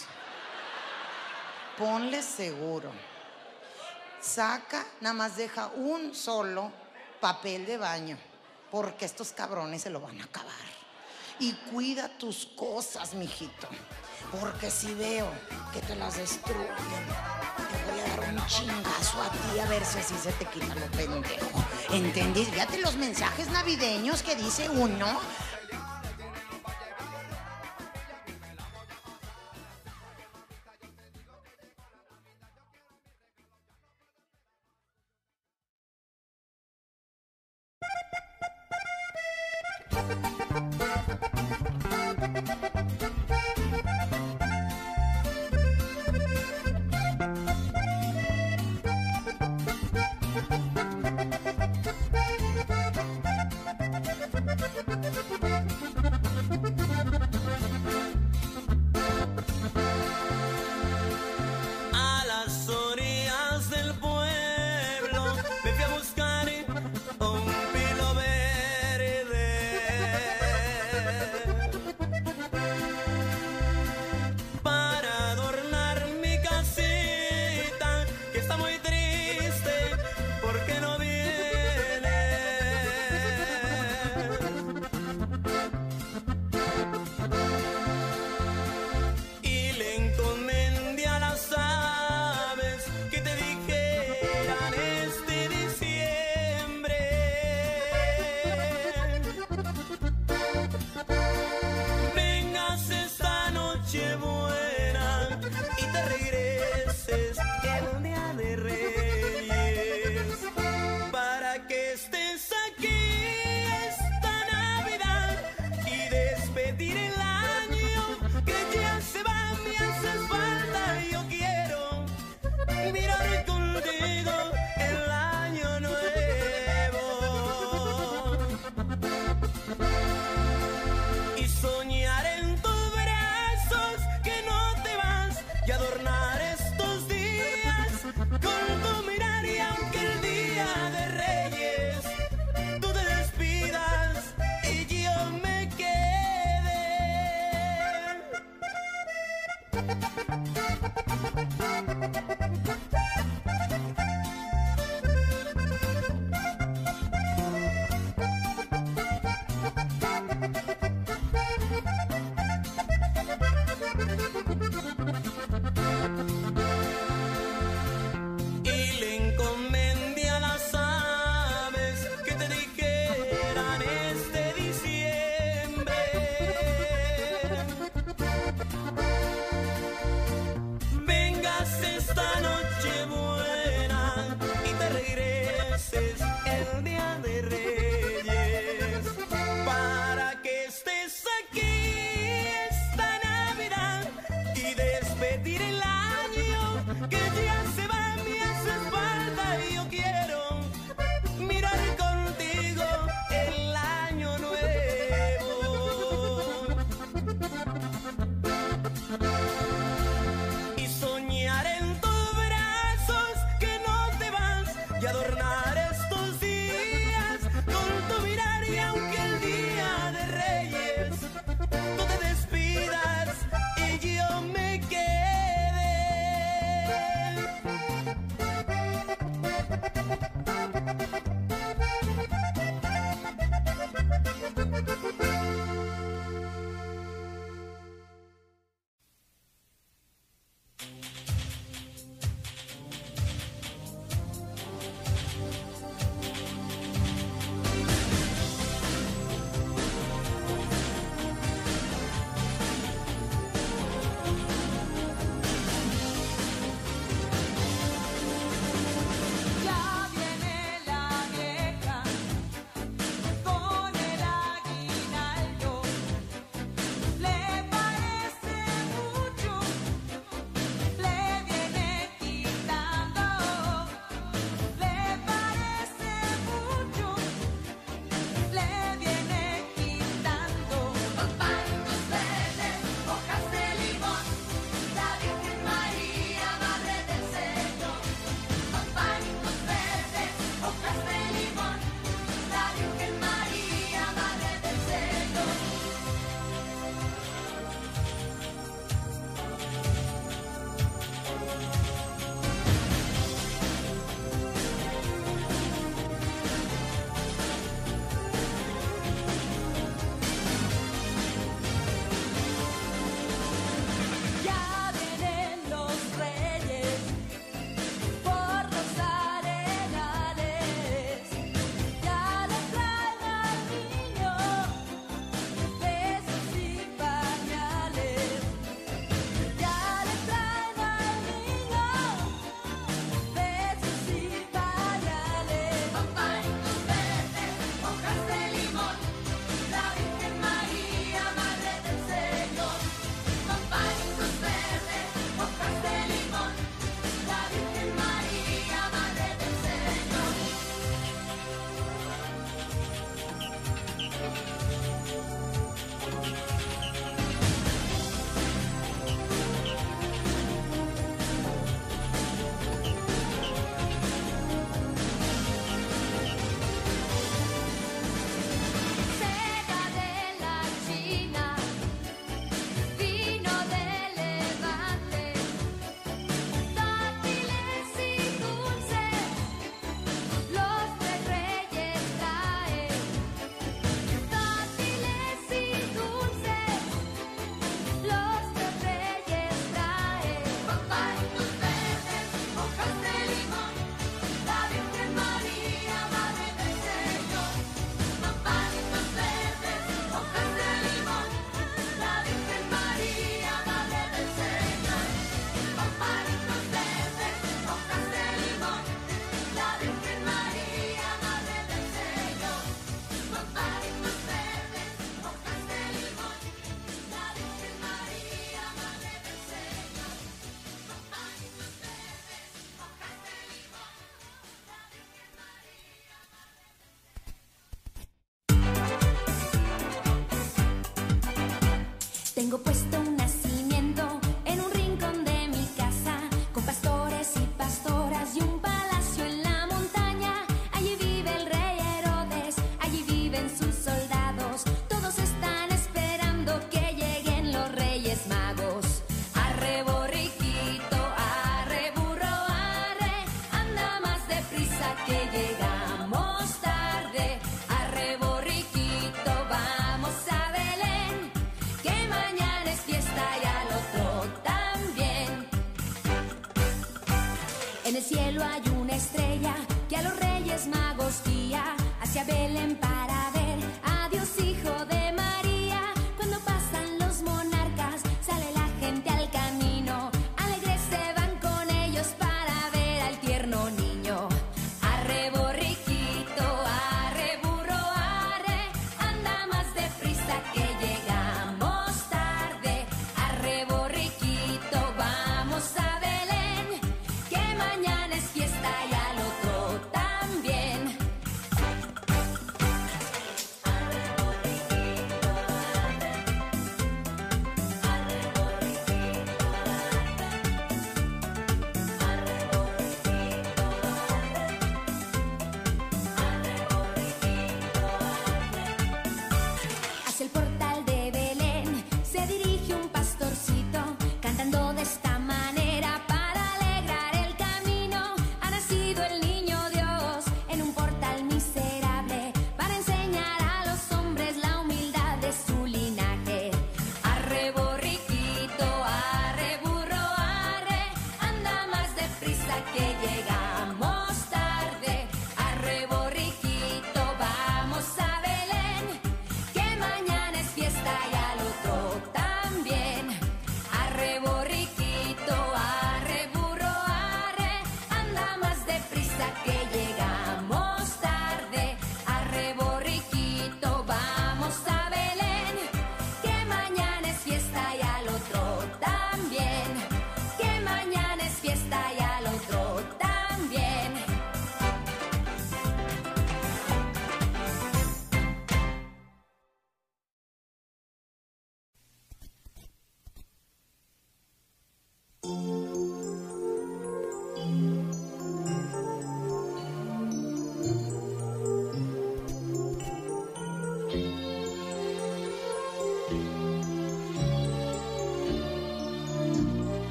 S4: ponle seguro, saca, nada más deja un solo papel de baño, porque estos cabrones se lo van a acabar. Y cuida tus cosas, mijito. Porque si veo que te las destruyen, te voy a dar un chingazo a ti a ver si así se te quita lo pendejo. ¿Entendís? Fíjate los mensajes navideños que dice uno.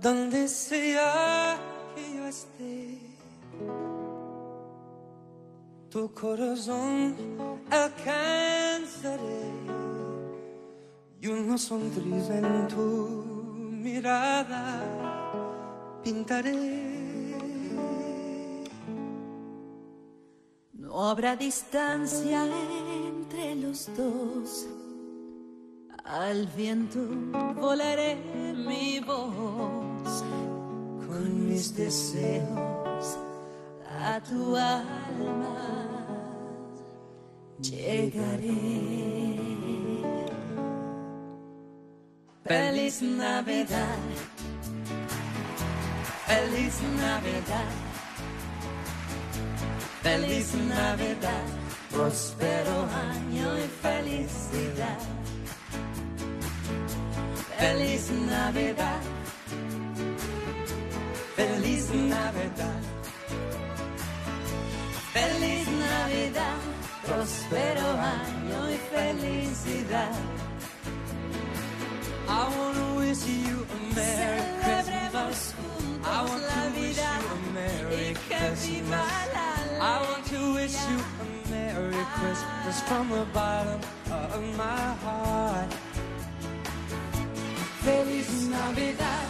S6: Donde sea que yo esté. Tu corazón alcanzaré y una sonrisa en tu mirada pintaré.
S7: No habrá distancia entre los dos. Al viento volaré mi voz con mis deseos a tu alma. Llegaré. Feliz Navidad. Feliz Navidad. Feliz Navidad, próspero año y felicidad. Feliz Navidad, Navidad. Feliz Navidad, próspero año y felicidad.
S6: I wanna wish you a Merry Christmas. I want to wish you a Merry Christmas. I want to wish you a Merry Christmas from the bottom of my heart. Feliz Navidad.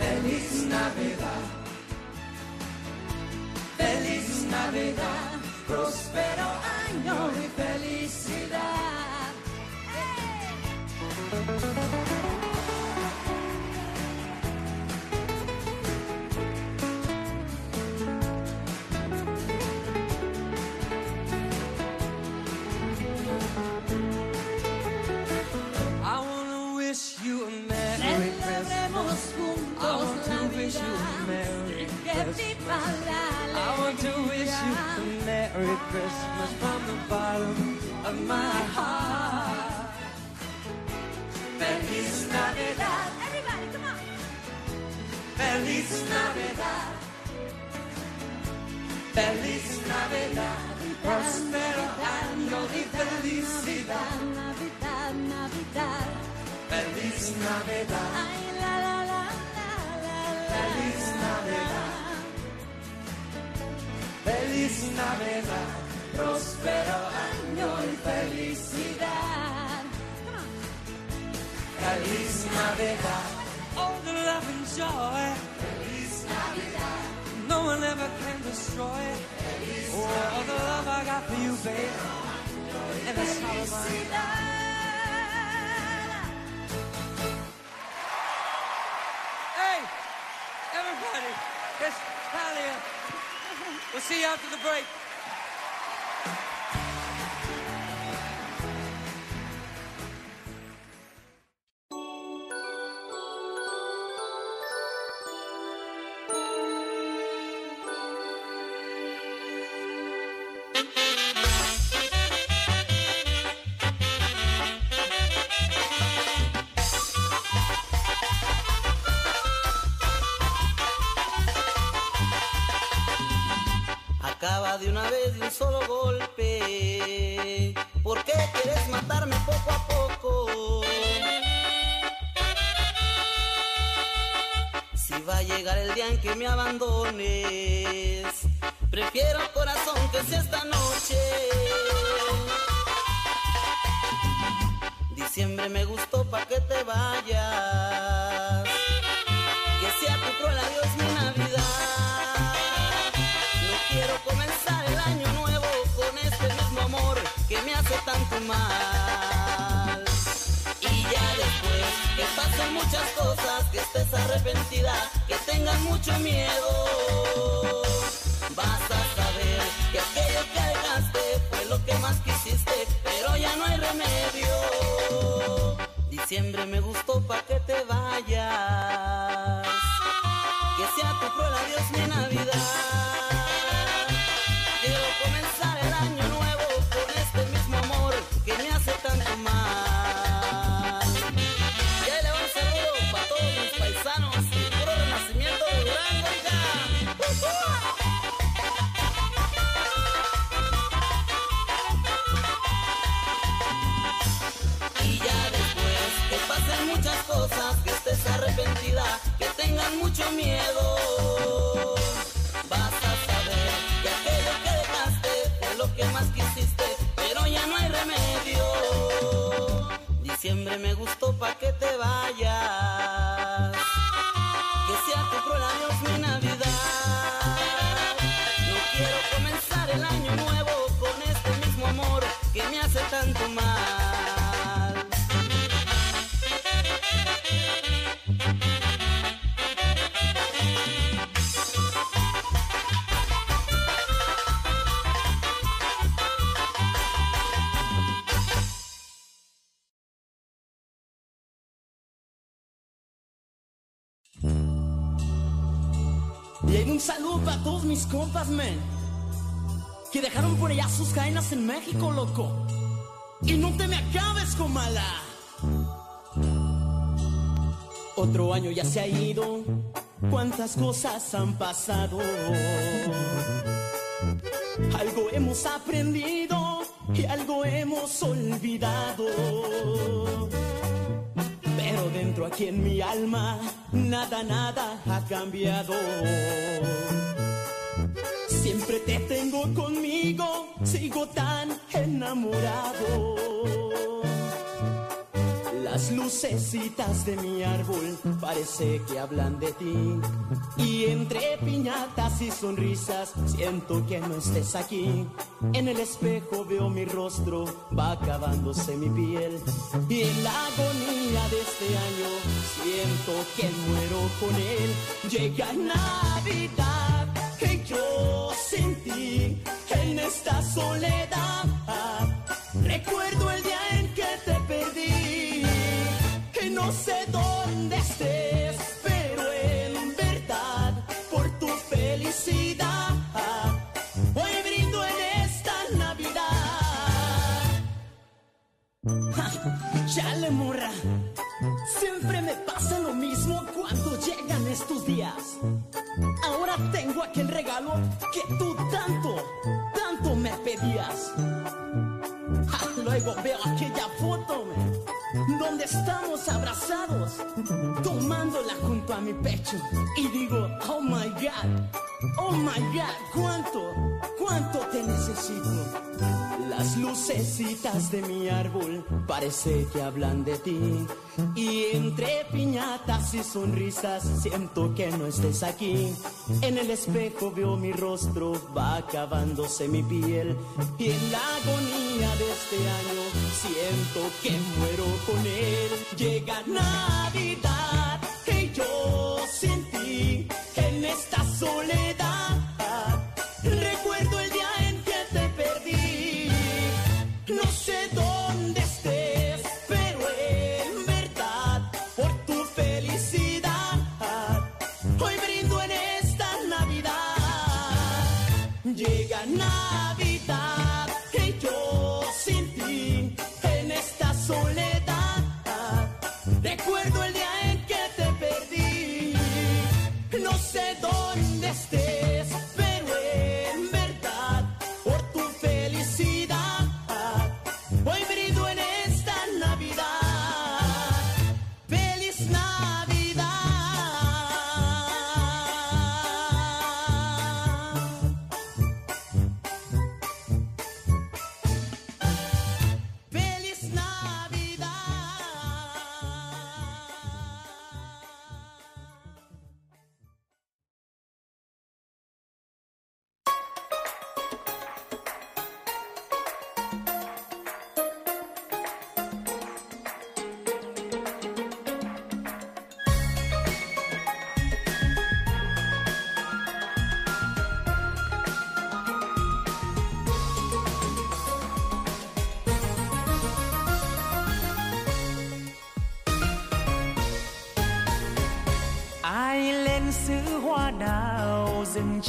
S6: Feliz Navidad.
S7: Feliz Navidad, próspero año y felicidad.
S6: You a I want to wish you a Merry Christmas. I want to wish you a Merry Christmas from the bottom of my heart. Feliz Navidad.
S7: Everybody, come on.
S6: Feliz Navidad. Feliz Navidad. Próspero año y felicidad.
S7: Navidad, Navidad.
S6: Feliz Navidad.
S7: Ay, la, la.
S6: Feliz Navidad. Feliz Navidad. Próspero año y felicidad. Feliz Navidad. All the love and joy. Feliz Navidad. No one ever can destroy it. Oh, all the love I got for you, babe. And it's all everybody, it's Talia. We'll see you after the break.
S8: Un saludo para todos mis
S9: compas, men. Que dejaron por allá sus cadenas en México, loco. Y no te me acabes, comala. Otro año ya se ha ido. Cuántas cosas han pasado. Algo hemos aprendido y algo hemos olvidado. Pero dentro aquí en mi alma, nada, nada ha cambiado. Siempre te tengo conmigo, sigo tan enamorado. Las lucecitas de mi árbol parece que hablan de ti. Y entre piñatas y sonrisas siento que no estés aquí. En el espejo veo mi rostro, va acabándose mi piel. Y en la agonía de este año siento que muero con él. Llega Navidad que yo sentí en esta soledad. Recuerdo el día Chale, morra. Siempre me pasa lo mismo cuando llegan estos días. Ahora tengo aquel regalo que tú tanto, tanto me pedías. Ah, luego veo aquella foto, donde estamos abrazados, tomándola junto a mi pecho. Y digo, oh my God, oh my God, cuánto, cuánto te necesito. Las lucecitas de mi árbol parece que hablan de ti. Y entre piñatas y sonrisas siento que no estés aquí. En el espejo veo mi rostro, va acabándose mi piel. Y en la agonía de este año siento que muero con él. Llega Navidad que yo sentí en esta soledad.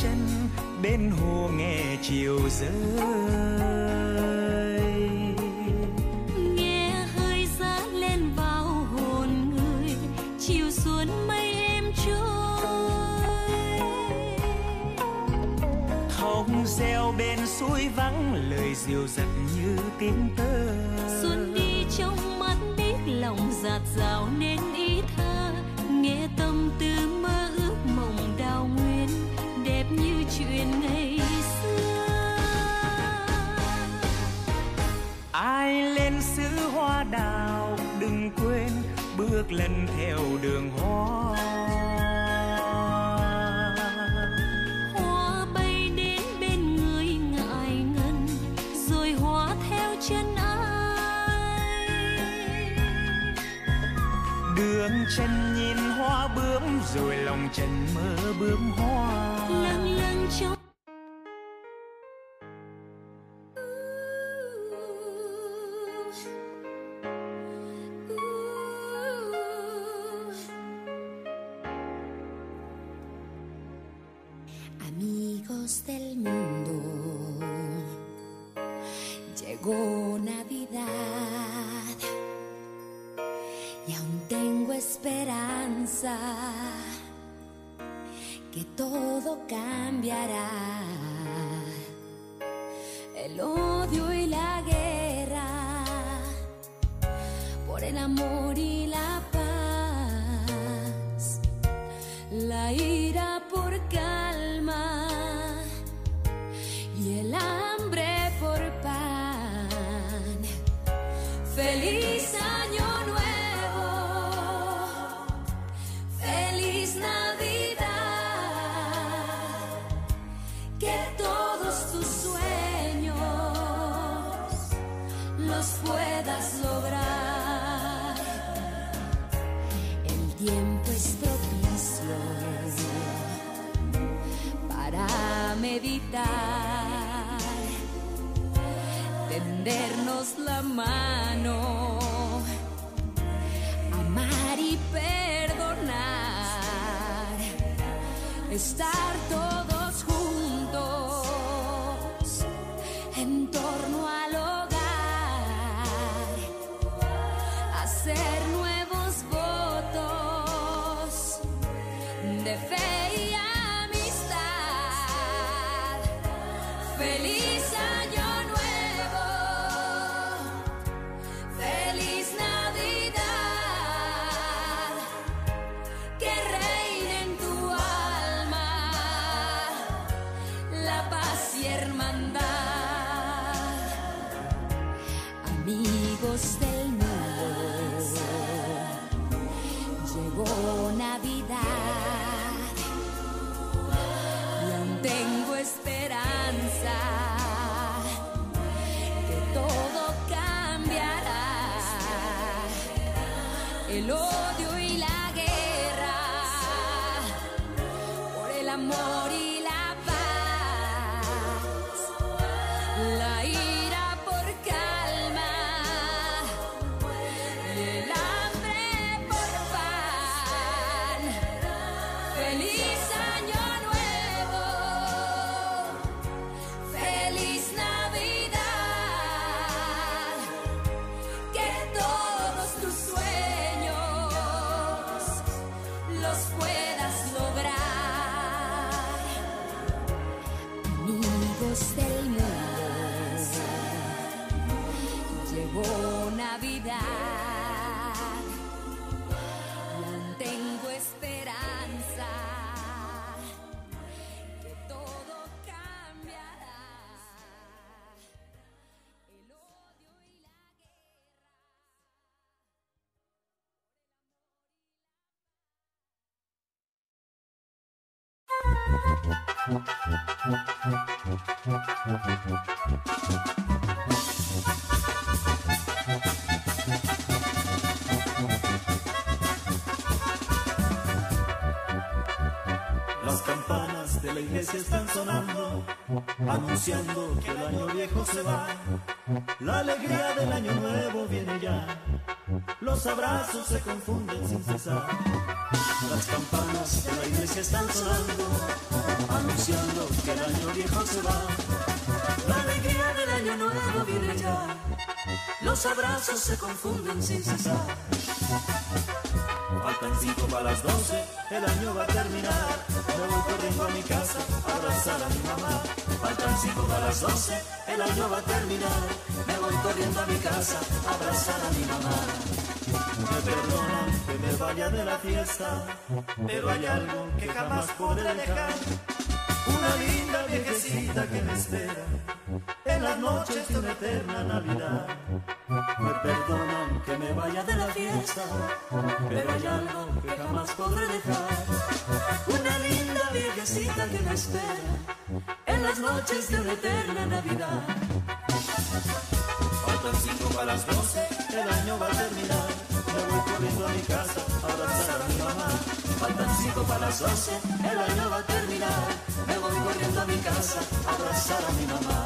S10: Chân bên hồ nghe chiều rơi.
S5: Nghe hơi giá lên vào hồn người chiều xuống mây em trôi.
S10: Hồng reo bên suối vắng lời diều dặt
S5: Del mundo, llegó Navidad y aún tengo esperanza que todo cambiará.
S11: Anunciando que el año viejo se va. La alegría del año nuevo viene ya, los abrazos se confunden sin cesar. Las campanas de la iglesia están sonando, anunciando que el año viejo se va. La alegría del año nuevo viene ya, los abrazos se confunden sin cesar. Faltan cinco para las doce, el año va a terminar. Me voy corriendo a mi casa a abrazar a mi mamá. Faltan cinco para las doce, el año va a terminar. Me voy corriendo a mi casa a abrazar a mi mamá. Me perdonan que me vaya de la fiesta, pero hay algo que jamás podré dejar. Una linda viejecita que me espera en las noches de una eterna Navidad. me perdonan que me vaya de la fiesta, pero hay algo que jamás podré dejar. Una linda viejecita que me espera en las noches de una eterna Navidad. Faltan cinco para las doce, el año va a terminar. Me voy corriendo a mi casa a abrazar a mi mamá. Faltan cinco para las doce, el año va a terminar. Me voy corriendo a mi casa a abrazar a mi mamá.